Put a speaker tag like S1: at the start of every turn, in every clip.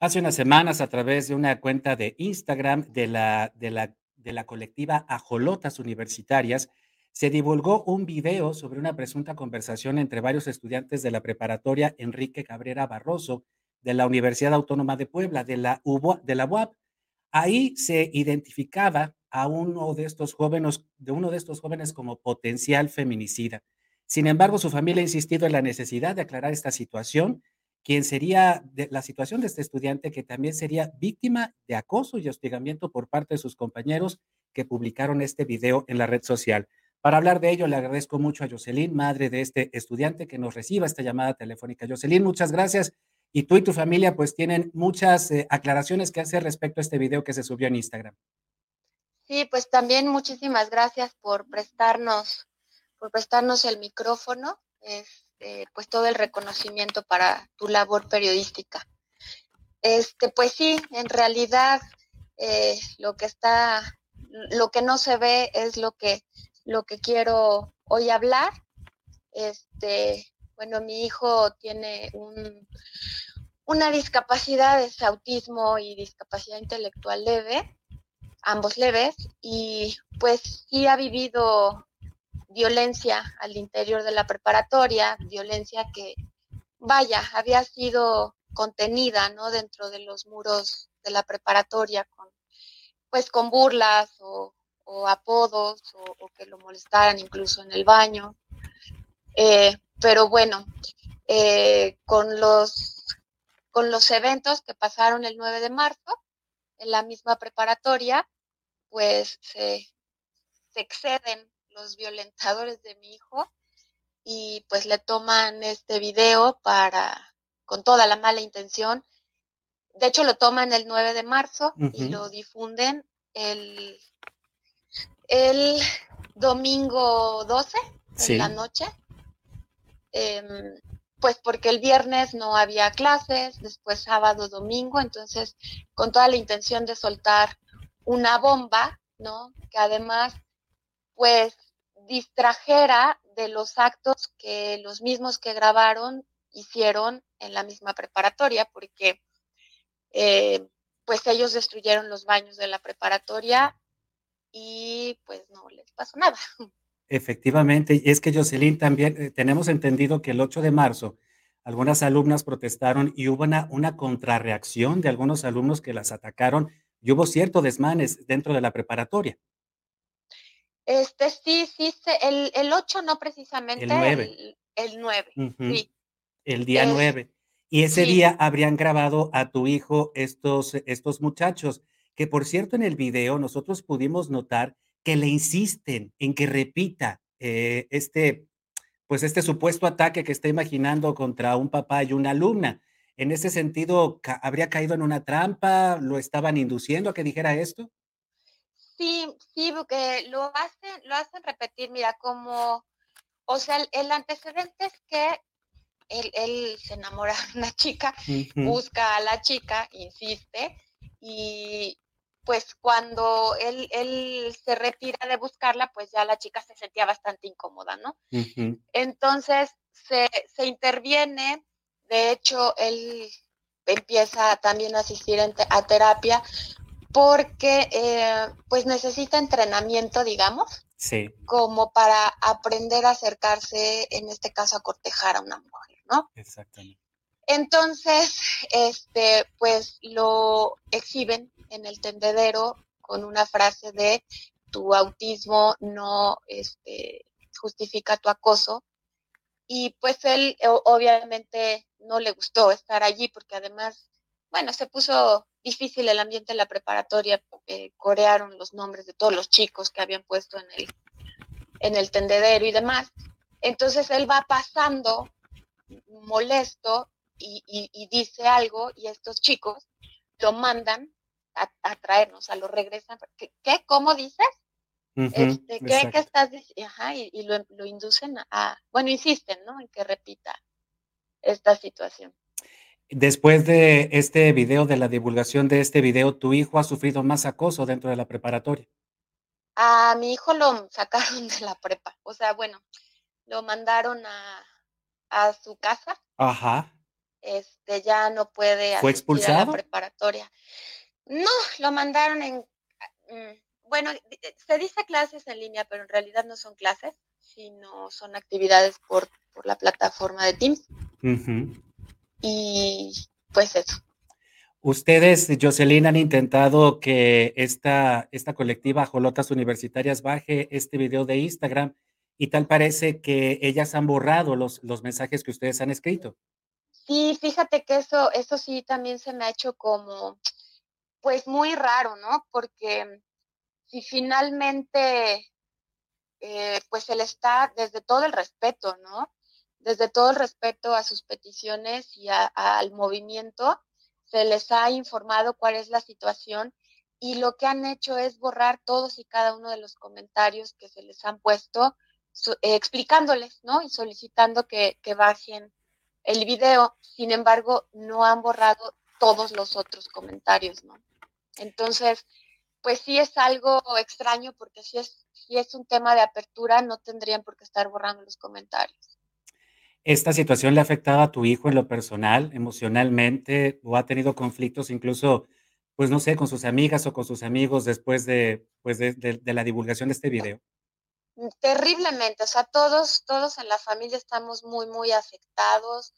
S1: Hace unas semanas, a través de una cuenta de Instagram de la de la de la colectiva Ajolotas Universitarias, se divulgó un video sobre una presunta conversación entre varios estudiantes de la preparatoria Enrique Cabrera Barroso, de la Universidad Autónoma de Puebla, de la UBO de la UAP. Ahí se identificaba a uno de estos jóvenes de uno de estos jóvenes como potencial feminicida. Sin embargo, su familia ha insistido en la necesidad de aclarar esta situación quien sería de la situación de este estudiante que también sería víctima de acoso y hostigamiento por parte de sus compañeros que publicaron este video en la red social. Para hablar de ello, le agradezco mucho a Jocelyn, madre de este estudiante, que nos reciba esta llamada telefónica. Jocelyn, muchas gracias. Y tú y tu familia pues tienen muchas eh, aclaraciones que hacer respecto a este video que se subió en Instagram.
S2: Sí, pues también muchísimas gracias por prestarnos, por prestarnos el micrófono. Eh, pues todo el reconocimiento para tu labor periodística. Este, pues sí, en realidad eh, lo que está, lo que no se ve es lo que, lo que quiero hoy hablar. Este, bueno, mi hijo tiene un, una discapacidad, es autismo y discapacidad intelectual leve, ambos leves, y pues sí ha vivido violencia al interior de la preparatoria, violencia que, vaya, había sido contenida, ¿no? Dentro de los muros de la preparatoria, con, pues con burlas o, apodos o, que lo molestaran incluso en el baño. Eh, pero bueno, eh, con, los, con los eventos que pasaron el 9 de marzo en la misma preparatoria, pues se, se exceden los violentadores de mi hijo y pues le toman este video para, con toda la mala intención. De hecho, lo toman el 9 de marzo y lo difunden el, el domingo 12 en la noche. Em, pues porque el viernes no había clases, después sábado, domingo, entonces con toda la intención de soltar una bomba, ¿no? Que además, pues distrajera de los actos que los mismos que grabaron hicieron en la misma preparatoria, porque eh, pues ellos destruyeron los baños de la preparatoria y pues no les pasó nada.
S1: Efectivamente, y es que Jocelyn también eh, tenemos entendido que el 8 de marzo algunas alumnas protestaron y hubo una, una contrarreacción de algunos alumnos que las atacaron y hubo cierto desmanes dentro de la preparatoria.
S2: Este, sí, sí, el, el 8 no precisamente.
S1: El 9.
S2: El, 9, sí.
S1: El día 9. Y ese día habrían grabado a tu hijo estos, estos muchachos, que por cierto en el video nosotros pudimos notar que le insisten en que repita eh, este, pues este supuesto ataque que está imaginando contra un papá y una alumna. En ese sentido, ¿habría caído en una trampa? ¿Lo estaban induciendo a que dijera esto?
S2: Sí, sí, porque lo hacen, lo hacen repetir, mira, como, o sea, el, antecedente es que él, se enamora de una chica, busca a la chica, insiste, y pues cuando él, él, se retira de buscarla, pues ya la chica se sentía bastante incómoda, ¿no? Entonces se, se, interviene, de hecho, él empieza también a asistir a terapia porque eh, pues necesita entrenamiento, digamos,
S1: sí.
S2: como para aprender a acercarse, en este caso, a cortejar a una mujer, ¿no?
S1: Exactamente.
S2: Entonces, este, pues lo exhiben en el tendedero con una frase de tu autismo no este, justifica tu acoso. Y pues él obviamente no le gustó estar allí porque además, bueno, se puso difícil el ambiente en la preparatoria, eh, corearon los nombres de todos los chicos que habían puesto en el, en el tendedero y demás. Entonces él va pasando molesto y, dice algo y estos chicos lo mandan a, traernos, a lo regresan. ¿Qué? ¿Cómo dices? este, ¿qué, estás diciendo? y, lo, lo, inducen a, bueno, insisten, ¿no? En que repita esta situación.
S1: Después de este video, de la divulgación de este video, ¿tu hijo ha sufrido más acoso dentro de la preparatoria?
S2: A mi hijo lo sacaron de la prepa. O sea, bueno, lo mandaron a, a su casa.
S1: Ajá.
S2: este, ya no puede
S1: ¿Fue expulsado? a la
S2: preparatoria. No, lo mandaron en, mm, bueno, se dice clases en línea, pero en realidad no son clases, sino son actividades por, por la plataforma de Teams. Y pues eso.
S1: Ustedes, Jocelyn, han intentado que esta, esta colectiva Jolotas Universitarias baje este video de Instagram y tal parece que ellas han borrado los, los mensajes que ustedes han escrito.
S2: Sí, fíjate que eso, eso sí también se me ha hecho como, pues muy raro, ¿no? Porque si finalmente, eh, pues se le está desde todo el respeto, ¿no? Desde todo el respeto a sus peticiones y al movimiento, se les ha informado cuál es la situación y lo que han hecho es borrar todos y cada uno de los comentarios que se les han puesto, eh, explicándoles, ¿no? Y solicitando que, bajen el video. Sin embargo, no han borrado todos los otros comentarios, ¿no? Entonces, pues sí es algo extraño porque si es un tema de apertura, no tendrían por qué estar borrando los comentarios.
S1: ¿Esta situación le ha afectado a tu hijo en lo personal, emocionalmente, o ha tenido conflictos incluso, pues no sé, con sus amigas o con sus amigos después de, pues de, la divulgación de este video?
S2: Mm, terriblemente, o sea, todos, todos en la familia estamos muy, muy afectados,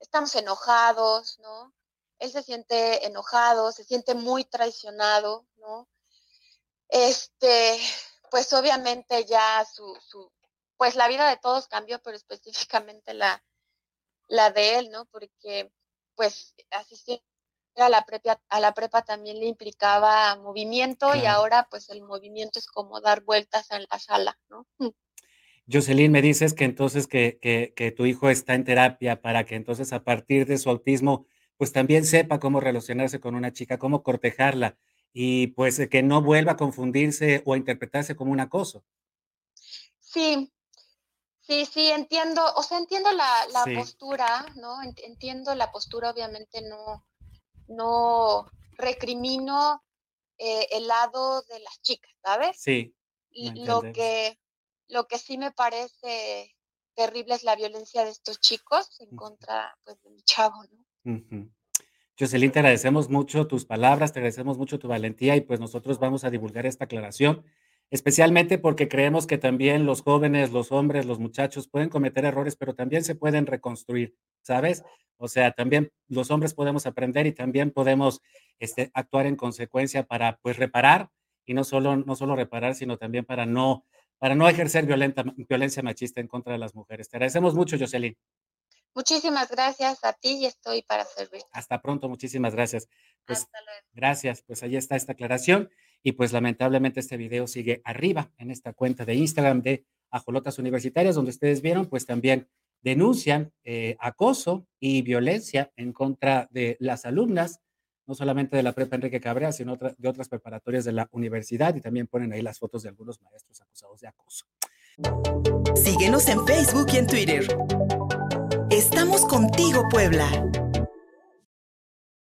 S2: estamos enojados, ¿no? Él se siente enojado, se siente muy traicionado, ¿no? Este, pues obviamente ya su, su, pues la vida de todos cambió, pero específicamente la, la de él, ¿no? Porque pues asistir a la prepa, a la prepa también le implicaba movimiento y ahora pues el movimiento es como dar vueltas en la sala, ¿no?
S1: Jocelyn, me dices que entonces que, que, que, tu hijo está en terapia para que entonces a partir de su autismo pues también sepa cómo relacionarse con una chica, cómo cortejarla y pues que no vuelva a confundirse o a interpretarse como un acoso.
S2: Sí, Sí, sí, entiendo, o sea, entiendo la, la postura, ¿no? Entiendo la postura, obviamente no, no recrimino eh, el lado de las chicas, ¿sabes?
S1: Sí.
S2: Lo que, lo que sí me parece terrible es la violencia de estos chicos en contra pues, de mi chavo, ¿no?
S1: Jocelyn, te agradecemos mucho tus palabras, te agradecemos mucho tu valentía y pues nosotros vamos a divulgar esta aclaración especialmente porque creemos que también los jóvenes, los hombres, los muchachos pueden cometer errores, pero también se pueden reconstruir, ¿sabes? O sea, también los hombres podemos aprender y también podemos este, actuar en consecuencia para, pues, reparar y no solo, no solo reparar, sino también para no, para no ejercer violenta, violencia machista en contra de las mujeres. Te agradecemos mucho, Jocelyn.
S2: Muchísimas gracias a ti y estoy para servir.
S1: Hasta pronto, muchísimas gracias.
S2: Pues, Hasta luego.
S1: Gracias, pues ahí está esta aclaración. Y pues lamentablemente este video sigue arriba en esta cuenta de Instagram de Ajolotas Universitarias, donde ustedes vieron, pues también denuncian eh, acoso y violencia en contra de las alumnas, no solamente de la prepa Enrique Cabrera, sino de otras preparatorias de la universidad y también ponen ahí las fotos de algunos maestros acusados de acoso.
S3: Síguenos en Facebook y en Twitter. Estamos contigo, Puebla.